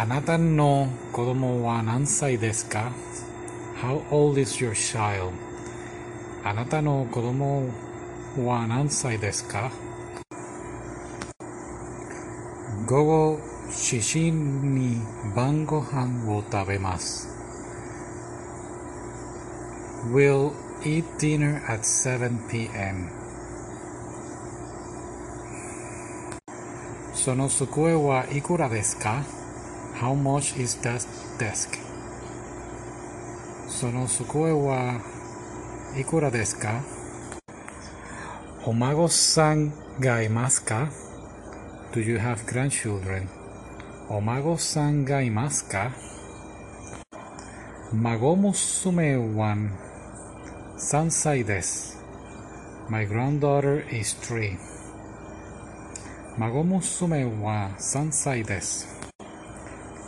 あなたの子供は何歳ですか ?How old is your child? あなたの子供は何歳ですか？午後7時に晩ご飯を食べます。We'll eat dinner at 7 p.m. その机はいくらですか？?How much is that desk? その机はいくらですかお孫さんがいますか Do you have grandchildren? お孫さんがいますか孫娘は3歳です。My granddaughter is three. 孫娘は3歳です。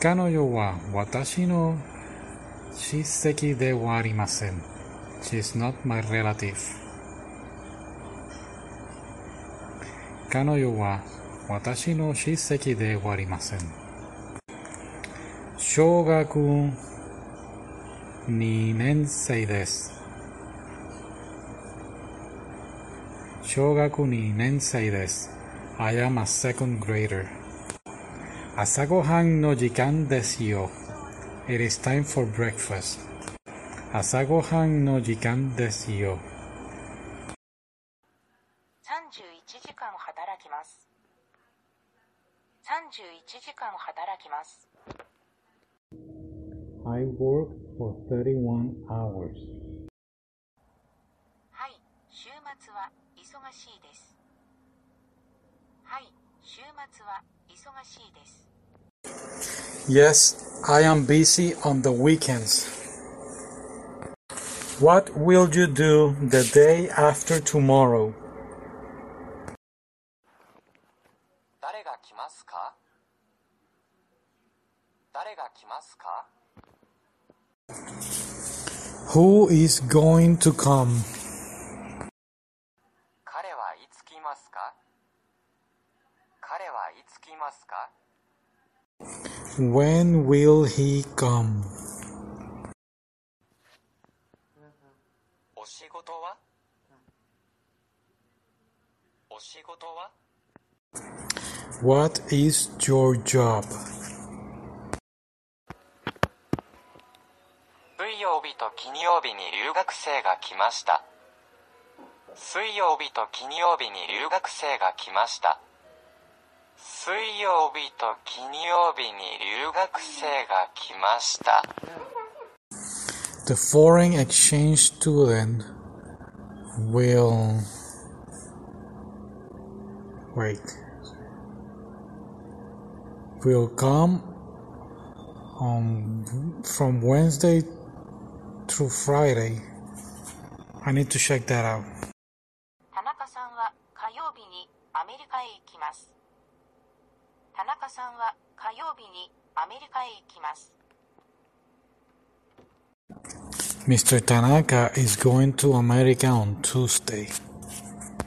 彼女は私の親戚ではありません。She's not my relative. 彼女は私の親戚ではありません。小学2年生です。小学2年生です。I am a second grader. 朝ごはんの時間ですよ。It is time for breakfast. 朝ごはんの時間ですよ。31時間働きます。31時間働きます。I work for 31 hours. はい、週末は忙しいです。Yes, I am busy on the weekends. What will you do the day after tomorrow? 誰が来ますか誰が来ますか Who is going to come? 彼はいつ来ますか 彼はいつ来ますか？When will he come? お仕事は？お仕事は？What is your job? 水曜日と金曜日に留学生が来ました。水曜日と金曜日に留学生が来ました。水曜日と金曜日に留学生が来ました。The foreign exchange student will wait will come on from Wednesday through Friday. I need to check that out. 田中さんは火曜日にアメリカへ行きます。 田中さんは火曜日にアメリカへ行きます。Mr. Tanaka is going to America on Tuesday.